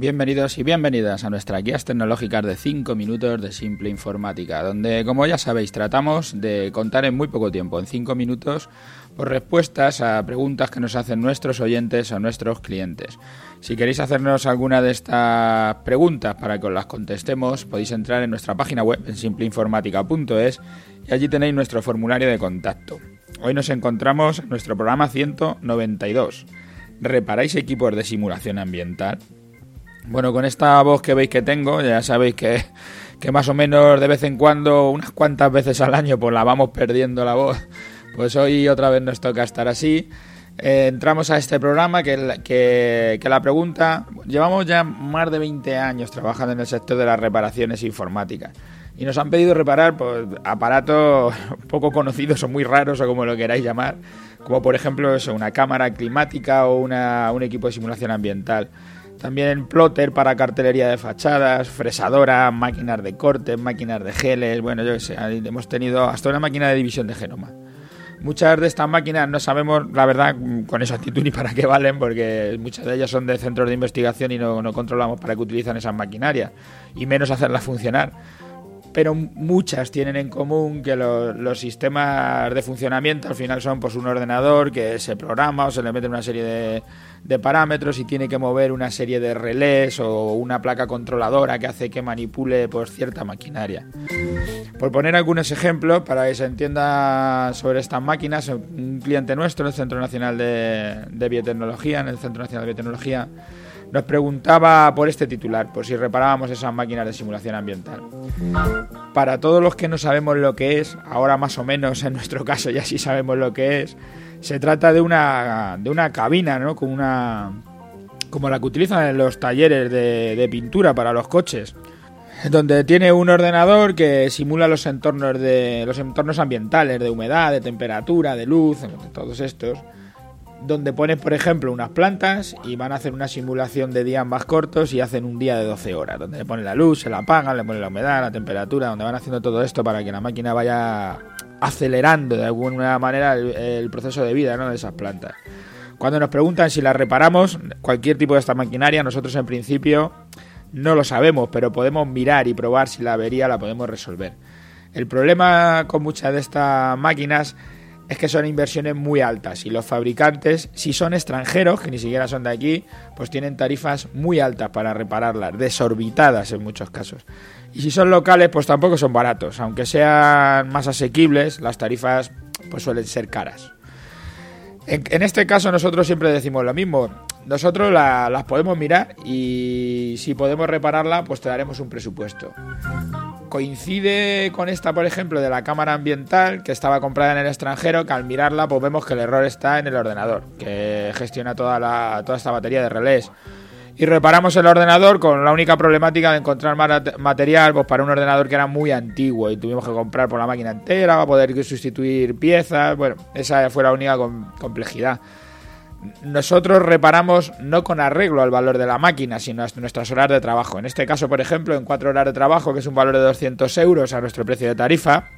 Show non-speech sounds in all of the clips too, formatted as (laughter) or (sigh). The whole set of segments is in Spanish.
Bienvenidos y bienvenidas a nuestras guías tecnológicas de 5 minutos de simple informática, donde, como ya sabéis, tratamos de contar en muy poco tiempo, en 5 minutos, por respuestas a preguntas que nos hacen nuestros oyentes o nuestros clientes. Si queréis hacernos alguna de estas preguntas para que os las contestemos, podéis entrar en nuestra página web en simpleinformática.es y allí tenéis nuestro formulario de contacto. Hoy nos encontramos en nuestro programa 192. ¿Reparáis equipos de simulación ambiental? Bueno, con esta voz que veis que tengo, ya sabéis que, que más o menos de vez en cuando, unas cuantas veces al año, pues la vamos perdiendo la voz. Pues hoy otra vez nos toca estar así. Eh, entramos a este programa que, que, que, la pregunta, llevamos ya más de 20 años trabajando en el sector de las reparaciones informáticas y nos han pedido reparar pues, aparatos (laughs) poco conocidos o muy raros o como lo queráis llamar, como por ejemplo eso, una cámara climática o una, un equipo de simulación ambiental. También plotter para cartelería de fachadas, fresadora, máquinas de corte, máquinas de geles, bueno, yo qué sé, hemos tenido hasta una máquina de división de genoma. Muchas de estas máquinas no sabemos, la verdad, con exactitud ni para qué valen, porque muchas de ellas son de centros de investigación y no, no controlamos para qué utilizan esas maquinarias, y menos hacerlas funcionar pero muchas tienen en común que lo, los sistemas de funcionamiento al final son pues un ordenador que se programa o se le mete una serie de, parámetros y tiene que mover una serie de relés o una placa controladora que hace que manipule pues cierta maquinaria. Por poner algunos ejemplos para que se entienda sobre estas máquinas, un cliente nuestro, el Centro Nacional de Biotecnología, en el Centro Nacional de Biotecnología, nos preguntaba por este titular, por si reparábamos esas máquinas de simulación ambiental. Para todos los que no sabemos lo que es, ahora más o menos en nuestro caso ya sí sabemos lo que es, se trata de una, de una cabina, ¿no? Como, una, como la que utilizan en los talleres de, de pintura para los coches donde tiene un ordenador que simula los entornos de los entornos ambientales de humedad, de temperatura, de luz, todos estos donde pones, por ejemplo, unas plantas y van a hacer una simulación de días más cortos y hacen un día de 12 horas, donde le ponen la luz, se la apagan, le ponen la humedad, la temperatura, donde van haciendo todo esto para que la máquina vaya acelerando de alguna manera el, proceso de vida ¿no? de esas plantas. Cuando nos preguntan si las reparamos, cualquier tipo de esta maquinaria, nosotros en principio no lo sabemos, pero podemos mirar y probar si la avería la podemos resolver. El problema con muchas de estas máquinas es que son inversiones muy altas y los fabricantes, si son extranjeros, que ni siquiera son de aquí, pues tienen tarifas muy altas para repararlas, desorbitadas en muchos casos. Y si son locales, pues tampoco son baratos, aunque sean más asequibles, las tarifas pues suelen ser caras. En, este caso nosotros siempre decimos lo mismo, nosotros la, las podemos mirar y si podemos repararla, pues te daremos un presupuesto coincide con esta, por ejemplo, de la cámara ambiental que estaba comprada en el extranjero, que al mirarla pues vemos que el error está en el ordenador, que gestiona toda, la, toda esta batería de relés. Y reparamos el ordenador con la única problemática de encontrar material pues, para un ordenador que era muy antiguo y tuvimos que comprar por la máquina entera para poder sustituir piezas. Bueno, esa fue la única complejidad nosotros reparamos no con arreglo al valor de la máquina, sino a nuestras horas de trabajo. En este caso, por ejemplo, en cuatro horas de trabajo, que es un valor de 200 euros a nuestro precio de tarifa,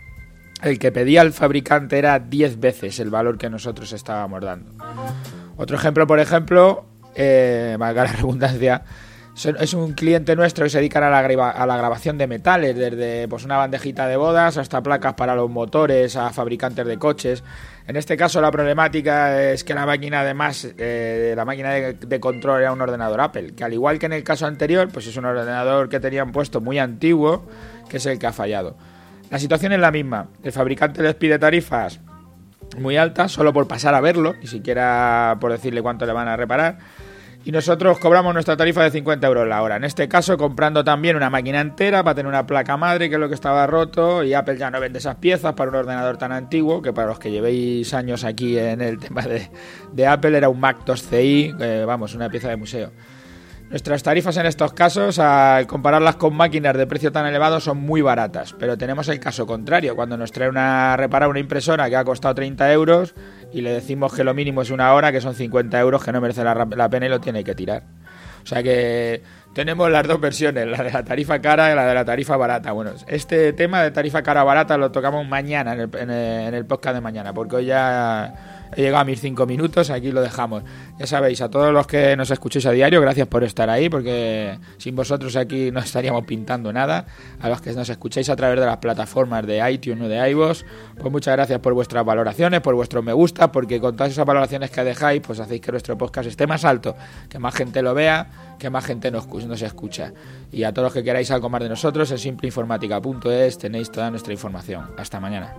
el que pedía el fabricante era 10 veces el valor que nosotros estábamos dando. Otro ejemplo, por ejemplo, eh, valga la redundancia, es un cliente nuestro que se dedica a la, a la, grabación de metales, desde pues, una bandejita de bodas hasta placas para los motores, a fabricantes de coches. En este caso la problemática es que la máquina además, eh, la máquina de, de, control era un ordenador Apple, que al igual que en el caso anterior, pues es un ordenador que tenían puesto muy antiguo, que es el que ha fallado. La situación es la misma, el fabricante les pide tarifas muy altas solo por pasar a verlo, ni siquiera por decirle cuánto le van a reparar y nosotros cobramos nuestra tarifa de 50 euros la hora. En este caso, comprando también una máquina entera para tener una placa madre, que es lo que estaba roto, y Apple ya no vende esas piezas para un ordenador tan antiguo, que para los que llevéis años aquí en el (laughs) tema de, Apple era un Mac 2 CI, eh, vamos, una pieza de museo. Nuestras tarifas en estos casos, al compararlas con máquinas de precio tan elevado, son muy baratas, pero tenemos el caso contrario, cuando nos trae una reparar una impresora que ha costado 30 euros y le decimos que lo mínimo es una hora, que son 50 euros, que no merece la, la pena y lo tiene que tirar. O sea que tenemos las dos versiones, la de la tarifa cara y la de la tarifa barata. Bueno, este tema de tarifa cara barata lo tocamos mañana en el, en en el podcast de mañana, porque hoy ya he llegado a mis cinco minutos, aquí lo dejamos. Ya sabéis, a todos los que nos escuchéis a diario, gracias por estar ahí, porque sin vosotros aquí no estaríamos pintando nada. A los que nos escucháis a través de las plataformas de iTunes o de iVoox, pues muchas gracias por vuestras valoraciones, por vuestro me gusta, porque con todas esas valoraciones que dejáis, pues hacéis que nuestro podcast esté más alto, que más gente lo vea, que más gente nos, nos escucha. Y a todos los que queráis algo más de nosotros, en simpleinformática.es tenéis toda nuestra información. Hasta mañana.